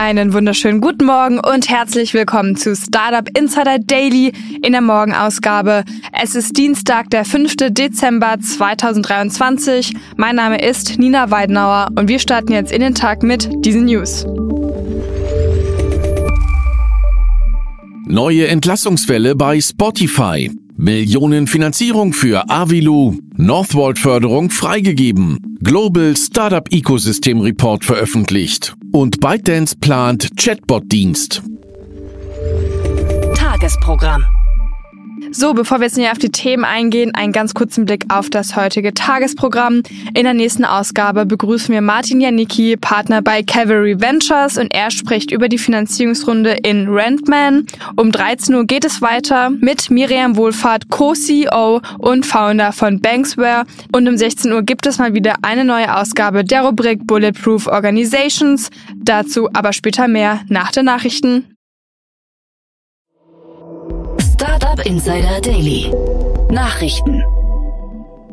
Einen wunderschönen guten Morgen und herzlich willkommen zu Startup Insider Daily in der Morgenausgabe. Es ist Dienstag, der 5. Dezember 2023. Mein Name ist Nina Weidenauer und wir starten jetzt in den Tag mit diesen News. Neue Entlassungswelle bei Spotify. Millionenfinanzierung für Avilu. Northvolt-Förderung freigegeben. Global Startup Ecosystem Report veröffentlicht. Und ByteDance plant Chatbot-Dienst. Tagesprogramm. So, bevor wir jetzt näher auf die Themen eingehen, einen ganz kurzen Blick auf das heutige Tagesprogramm. In der nächsten Ausgabe begrüßen wir Martin Janicki, Partner bei Cavalry Ventures und er spricht über die Finanzierungsrunde in Rentman. Um 13 Uhr geht es weiter mit Miriam Wohlfahrt, Co-CEO und Founder von Banksware und um 16 Uhr gibt es mal wieder eine neue Ausgabe der Rubrik Bulletproof Organizations. Dazu aber später mehr nach den Nachrichten. Startup Insider Daily. Nachrichten.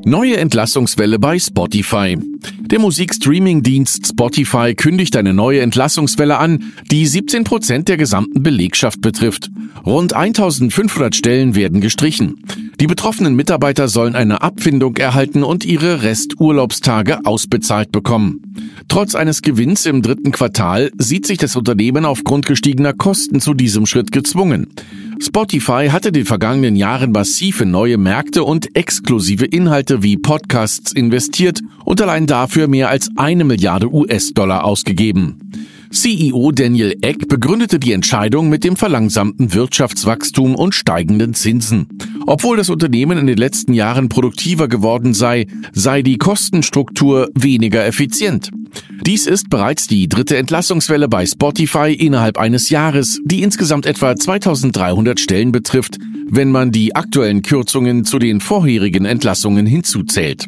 Neue Entlassungswelle bei Spotify. Der Musikstreaming-Dienst Spotify kündigt eine neue Entlassungswelle an, die 17 Prozent der gesamten Belegschaft betrifft. Rund 1500 Stellen werden gestrichen. Die betroffenen Mitarbeiter sollen eine Abfindung erhalten und ihre Resturlaubstage ausbezahlt bekommen. Trotz eines Gewinns im dritten Quartal sieht sich das Unternehmen aufgrund gestiegener Kosten zu diesem Schritt gezwungen. Spotify hatte in den vergangenen Jahren massiv in neue Märkte und exklusive Inhalte wie Podcasts investiert und allein dafür mehr als eine Milliarde US-Dollar ausgegeben. CEO Daniel Eck begründete die Entscheidung mit dem verlangsamten Wirtschaftswachstum und steigenden Zinsen. Obwohl das Unternehmen in den letzten Jahren produktiver geworden sei, sei die Kostenstruktur weniger effizient. Dies ist bereits die dritte Entlassungswelle bei Spotify innerhalb eines Jahres, die insgesamt etwa 2300 Stellen betrifft, wenn man die aktuellen Kürzungen zu den vorherigen Entlassungen hinzuzählt.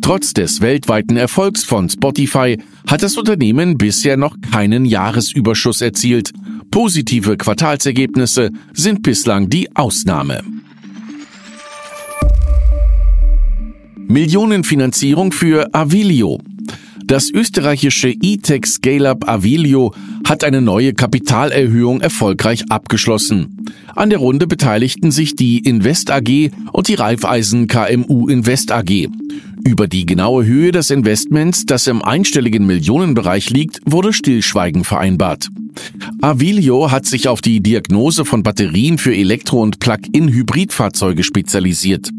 Trotz des weltweiten Erfolgs von Spotify hat das Unternehmen bisher noch keinen Jahresüberschuss erzielt. Positive Quartalsergebnisse sind bislang die Ausnahme. Millionenfinanzierung für Avilio. Das österreichische E-Tech Scale-Up Avilio hat eine neue Kapitalerhöhung erfolgreich abgeschlossen. An der Runde beteiligten sich die Invest AG und die Raiffeisen KMU Invest AG. Über die genaue Höhe des Investments, das im einstelligen Millionenbereich liegt, wurde Stillschweigen vereinbart. Avilio hat sich auf die Diagnose von Batterien für Elektro- und Plug-in-Hybridfahrzeuge spezialisiert.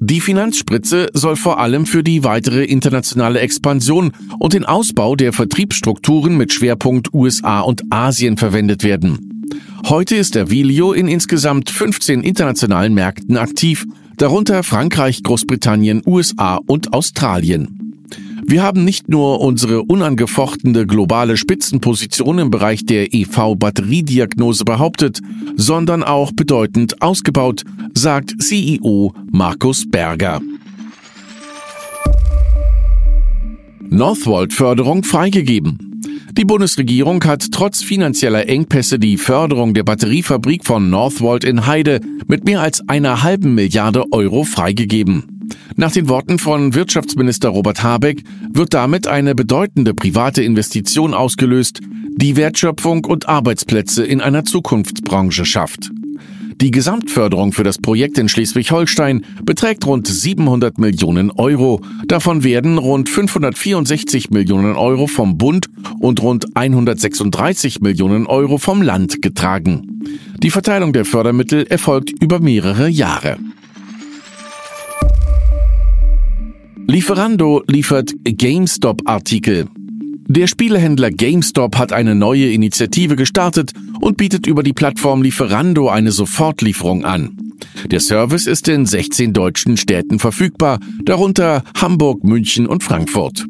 Die Finanzspritze soll vor allem für die weitere internationale Expansion und den Ausbau der Vertriebsstrukturen mit Schwerpunkt USA und Asien verwendet werden. Heute ist Avilio in insgesamt 15 internationalen Märkten aktiv, darunter Frankreich, Großbritannien, USA und Australien. Wir haben nicht nur unsere unangefochtene globale Spitzenposition im Bereich der EV-Batteriediagnose behauptet, sondern auch bedeutend ausgebaut, sagt CEO Markus Berger. Northvolt-Förderung freigegeben. Die Bundesregierung hat trotz finanzieller Engpässe die Förderung der Batteriefabrik von Northvolt in Heide mit mehr als einer halben Milliarde Euro freigegeben. Nach den Worten von Wirtschaftsminister Robert Habeck wird damit eine bedeutende private Investition ausgelöst, die Wertschöpfung und Arbeitsplätze in einer Zukunftsbranche schafft. Die Gesamtförderung für das Projekt in Schleswig-Holstein beträgt rund 700 Millionen Euro. Davon werden rund 564 Millionen Euro vom Bund und rund 136 Millionen Euro vom Land getragen. Die Verteilung der Fördermittel erfolgt über mehrere Jahre. Lieferando liefert GameStop-Artikel. Der Spielehändler GameStop hat eine neue Initiative gestartet und bietet über die Plattform Lieferando eine Sofortlieferung an. Der Service ist in 16 deutschen Städten verfügbar, darunter Hamburg, München und Frankfurt.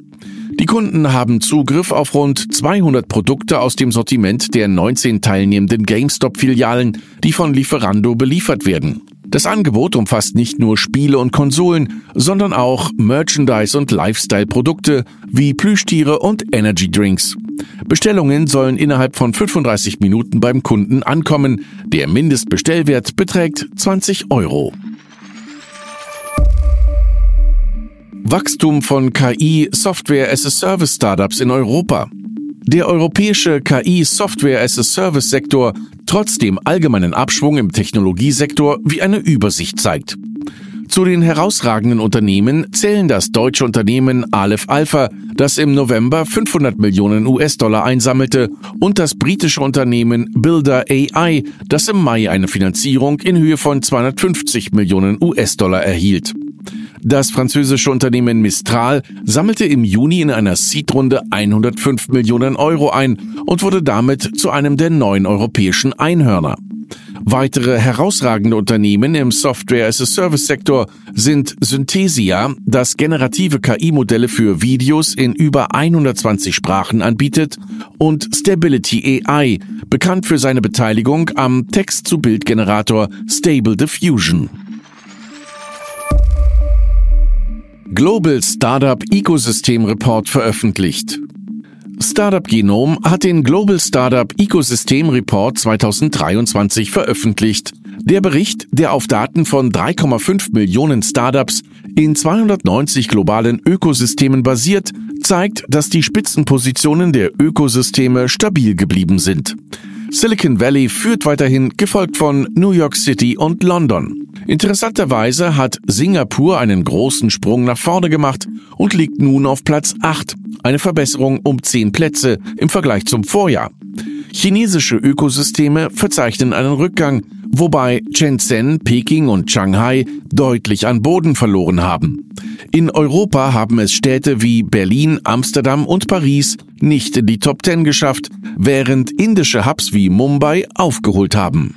Die Kunden haben Zugriff auf rund 200 Produkte aus dem Sortiment der 19 teilnehmenden GameStop-Filialen, die von Lieferando beliefert werden. Das Angebot umfasst nicht nur Spiele und Konsolen, sondern auch Merchandise und Lifestyle-Produkte wie Plüschtiere und Energy Drinks. Bestellungen sollen innerhalb von 35 Minuten beim Kunden ankommen. Der Mindestbestellwert beträgt 20 Euro. Wachstum von KI Software as a Service Startups in Europa. Der europäische KI Software as a Service Sektor trotz dem allgemeinen Abschwung im Technologiesektor wie eine Übersicht zeigt. Zu den herausragenden Unternehmen zählen das deutsche Unternehmen Aleph Alpha, das im November 500 Millionen US-Dollar einsammelte, und das britische Unternehmen Builder AI, das im Mai eine Finanzierung in Höhe von 250 Millionen US-Dollar erhielt. Das französische Unternehmen Mistral sammelte im Juni in einer Seed-Runde 105 Millionen Euro ein und wurde damit zu einem der neuen europäischen Einhörner. Weitere herausragende Unternehmen im Software-as-a-Service-Sektor sind Synthesia, das generative KI-Modelle für Videos in über 120 Sprachen anbietet, und Stability AI, bekannt für seine Beteiligung am Text-zu-Bild-Generator Stable Diffusion. Global Startup Ecosystem Report veröffentlicht. Startup Genom hat den Global Startup Ecosystem Report 2023 veröffentlicht. Der Bericht, der auf Daten von 3,5 Millionen Startups in 290 globalen Ökosystemen basiert, zeigt, dass die Spitzenpositionen der Ökosysteme stabil geblieben sind. Silicon Valley führt weiterhin, gefolgt von New York City und London. Interessanterweise hat Singapur einen großen Sprung nach vorne gemacht und liegt nun auf Platz 8, eine Verbesserung um 10 Plätze im Vergleich zum Vorjahr. Chinesische Ökosysteme verzeichnen einen Rückgang, wobei Shenzhen, Peking und Shanghai deutlich an Boden verloren haben. In Europa haben es Städte wie Berlin, Amsterdam und Paris nicht in die Top 10 geschafft, während indische Hubs wie Mumbai aufgeholt haben.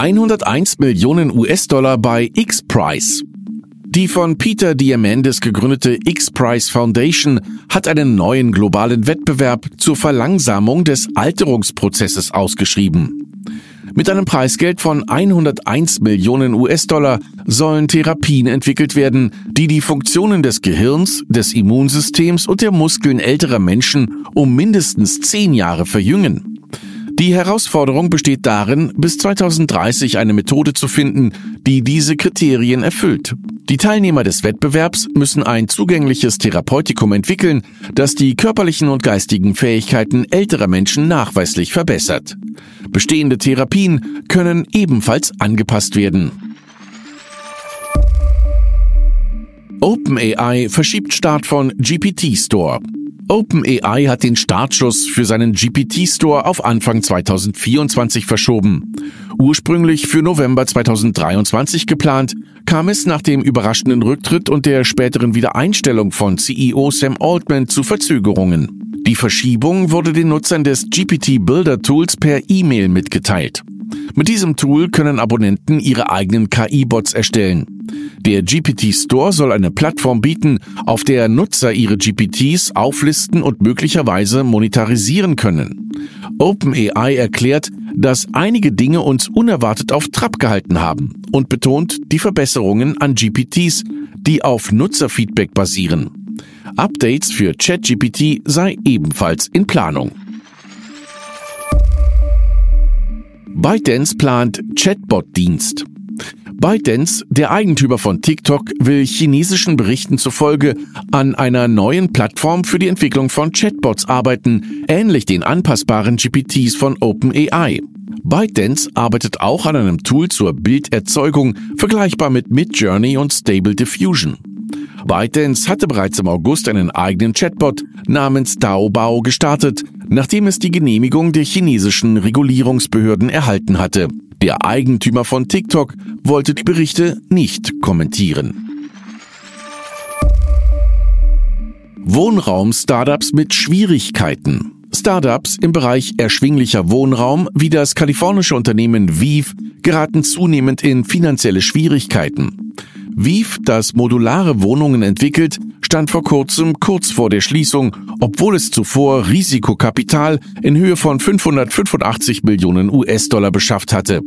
101 Millionen US-Dollar bei X-Prize. Die von Peter Diamandis gegründete X-Prize Foundation hat einen neuen globalen Wettbewerb zur Verlangsamung des Alterungsprozesses ausgeschrieben. Mit einem Preisgeld von 101 Millionen US-Dollar sollen Therapien entwickelt werden, die die Funktionen des Gehirns, des Immunsystems und der Muskeln älterer Menschen um mindestens zehn Jahre verjüngen. Die Herausforderung besteht darin, bis 2030 eine Methode zu finden, die diese Kriterien erfüllt. Die Teilnehmer des Wettbewerbs müssen ein zugängliches Therapeutikum entwickeln, das die körperlichen und geistigen Fähigkeiten älterer Menschen nachweislich verbessert. Bestehende Therapien können ebenfalls angepasst werden. OpenAI verschiebt Start von GPT Store. OpenAI hat den Startschuss für seinen GPT-Store auf Anfang 2024 verschoben. Ursprünglich für November 2023 geplant, kam es nach dem überraschenden Rücktritt und der späteren Wiedereinstellung von CEO Sam Altman zu Verzögerungen. Die Verschiebung wurde den Nutzern des GPT Builder Tools per E-Mail mitgeteilt. Mit diesem Tool können Abonnenten ihre eigenen KI-Bots erstellen. Der GPT Store soll eine Plattform bieten, auf der Nutzer ihre GPTs auflisten und möglicherweise monetarisieren können. OpenAI erklärt, dass einige Dinge uns unerwartet auf Trab gehalten haben und betont die Verbesserungen an GPTs, die auf Nutzerfeedback basieren. Updates für ChatGPT sei ebenfalls in Planung. ByteDance plant Chatbot-Dienst. ByteDance, der Eigentümer von TikTok, will chinesischen Berichten zufolge an einer neuen Plattform für die Entwicklung von Chatbots arbeiten, ähnlich den anpassbaren GPTs von OpenAI. ByteDance arbeitet auch an einem Tool zur Bilderzeugung, vergleichbar mit Midjourney und Stable Diffusion. ByteDance hatte bereits im August einen eigenen Chatbot namens Daobao gestartet, nachdem es die Genehmigung der chinesischen Regulierungsbehörden erhalten hatte. Der Eigentümer von TikTok wollte die Berichte nicht kommentieren. Wohnraum-Startups mit Schwierigkeiten. Startups im Bereich erschwinglicher Wohnraum wie das kalifornische Unternehmen Vive geraten zunehmend in finanzielle Schwierigkeiten. Viv, das modulare Wohnungen entwickelt, stand vor kurzem kurz vor der Schließung, obwohl es zuvor Risikokapital in Höhe von 585 Millionen US-Dollar beschafft hatte.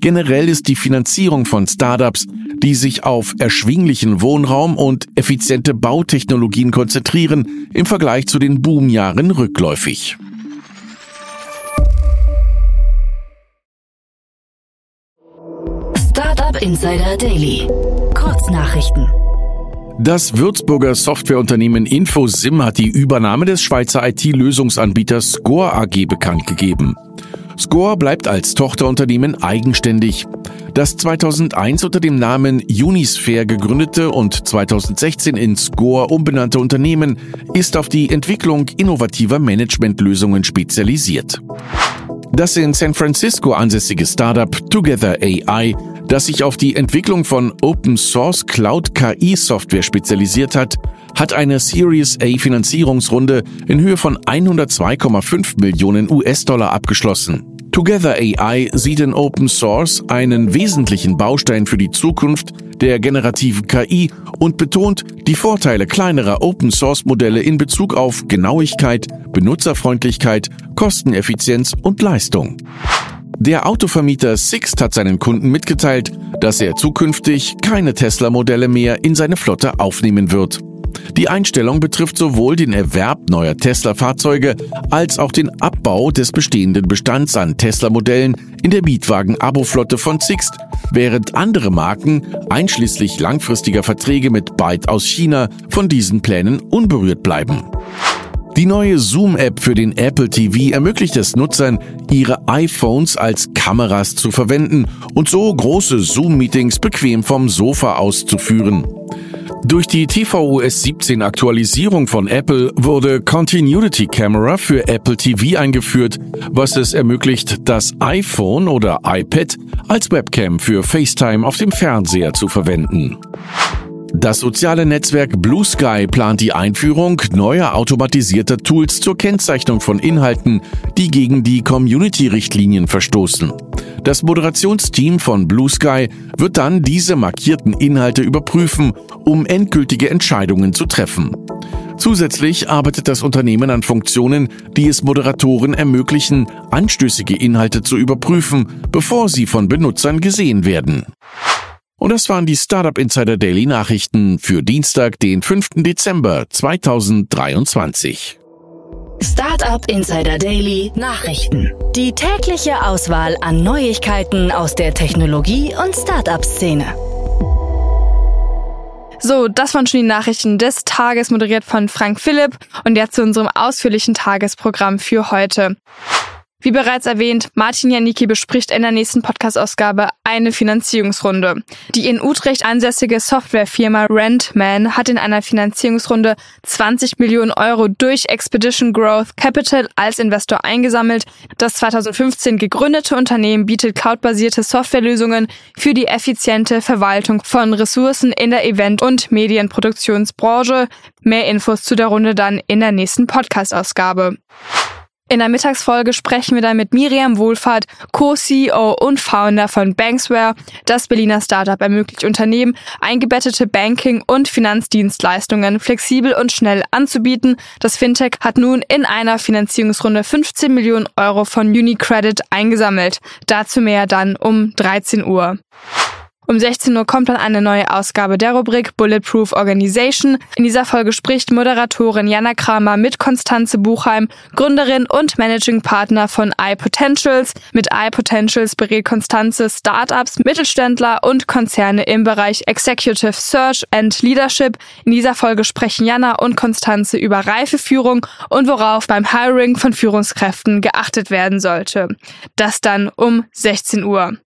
Generell ist die Finanzierung von Startups, die sich auf erschwinglichen Wohnraum und effiziente Bautechnologien konzentrieren, im Vergleich zu den Boomjahren rückläufig. Insider Daily. Kurznachrichten. Das Würzburger Softwareunternehmen InfoSim hat die Übernahme des Schweizer IT-Lösungsanbieters Score AG bekannt gegeben. Score bleibt als Tochterunternehmen eigenständig. Das 2001 unter dem Namen Unisphere gegründete und 2016 in Score umbenannte Unternehmen ist auf die Entwicklung innovativer Managementlösungen spezialisiert. Das in San Francisco ansässige Startup Together AI das sich auf die Entwicklung von Open Source Cloud KI Software spezialisiert hat, hat eine Series A Finanzierungsrunde in Höhe von 102,5 Millionen US-Dollar abgeschlossen. Together AI sieht in Open Source einen wesentlichen Baustein für die Zukunft der generativen KI und betont die Vorteile kleinerer Open Source Modelle in Bezug auf Genauigkeit, Benutzerfreundlichkeit, Kosteneffizienz und Leistung. Der Autovermieter Sixt hat seinen Kunden mitgeteilt, dass er zukünftig keine Tesla-Modelle mehr in seine Flotte aufnehmen wird. Die Einstellung betrifft sowohl den Erwerb neuer Tesla-Fahrzeuge als auch den Abbau des bestehenden Bestands an Tesla-Modellen in der Mietwagen-Abo-Flotte von Sixt, während andere Marken, einschließlich langfristiger Verträge mit Byte aus China, von diesen Plänen unberührt bleiben. Die neue Zoom-App für den Apple TV ermöglicht es Nutzern, ihre iPhones als Kameras zu verwenden und so große Zoom-Meetings bequem vom Sofa auszuführen. Durch die tvOS 17 Aktualisierung von Apple wurde Continuity Camera für Apple TV eingeführt, was es ermöglicht, das iPhone oder iPad als Webcam für FaceTime auf dem Fernseher zu verwenden. Das soziale Netzwerk Blue Sky plant die Einführung neuer automatisierter Tools zur Kennzeichnung von Inhalten, die gegen die Community-Richtlinien verstoßen. Das Moderationsteam von Blue Sky wird dann diese markierten Inhalte überprüfen, um endgültige Entscheidungen zu treffen. Zusätzlich arbeitet das Unternehmen an Funktionen, die es Moderatoren ermöglichen, anstößige Inhalte zu überprüfen, bevor sie von Benutzern gesehen werden. Und das waren die Startup Insider Daily Nachrichten für Dienstag, den 5. Dezember 2023. Startup Insider Daily Nachrichten. Die tägliche Auswahl an Neuigkeiten aus der Technologie- und Startup-Szene. So, das waren schon die Nachrichten des Tages, moderiert von Frank Philipp. Und jetzt zu unserem ausführlichen Tagesprogramm für heute. Wie bereits erwähnt, Martin Janicki bespricht in der nächsten Podcast-Ausgabe eine Finanzierungsrunde. Die in Utrecht ansässige Softwarefirma Rentman hat in einer Finanzierungsrunde 20 Millionen Euro durch Expedition Growth Capital als Investor eingesammelt. Das 2015 gegründete Unternehmen bietet cloudbasierte Softwarelösungen für die effiziente Verwaltung von Ressourcen in der Event- und Medienproduktionsbranche. Mehr Infos zu der Runde dann in der nächsten Podcast-Ausgabe. In der Mittagsfolge sprechen wir dann mit Miriam Wohlfahrt, Co-CEO und Founder von Banksware. Das Berliner Startup ermöglicht Unternehmen, eingebettete Banking- und Finanzdienstleistungen flexibel und schnell anzubieten. Das Fintech hat nun in einer Finanzierungsrunde 15 Millionen Euro von UniCredit eingesammelt. Dazu mehr dann um 13 Uhr. Um 16 Uhr kommt dann eine neue Ausgabe der Rubrik Bulletproof Organization. In dieser Folge spricht Moderatorin Jana Kramer mit Konstanze Buchheim, Gründerin und Managing Partner von iPotentials. Mit iPotentials berät Konstanze Startups, Mittelständler und Konzerne im Bereich Executive Search and Leadership. In dieser Folge sprechen Jana und Konstanze über Reifeführung und worauf beim Hiring von Führungskräften geachtet werden sollte. Das dann um 16 Uhr.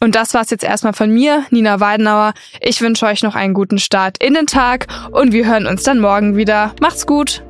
Und das war's jetzt erstmal von mir, Nina Weidenauer. Ich wünsche euch noch einen guten Start in den Tag und wir hören uns dann morgen wieder. Macht's gut!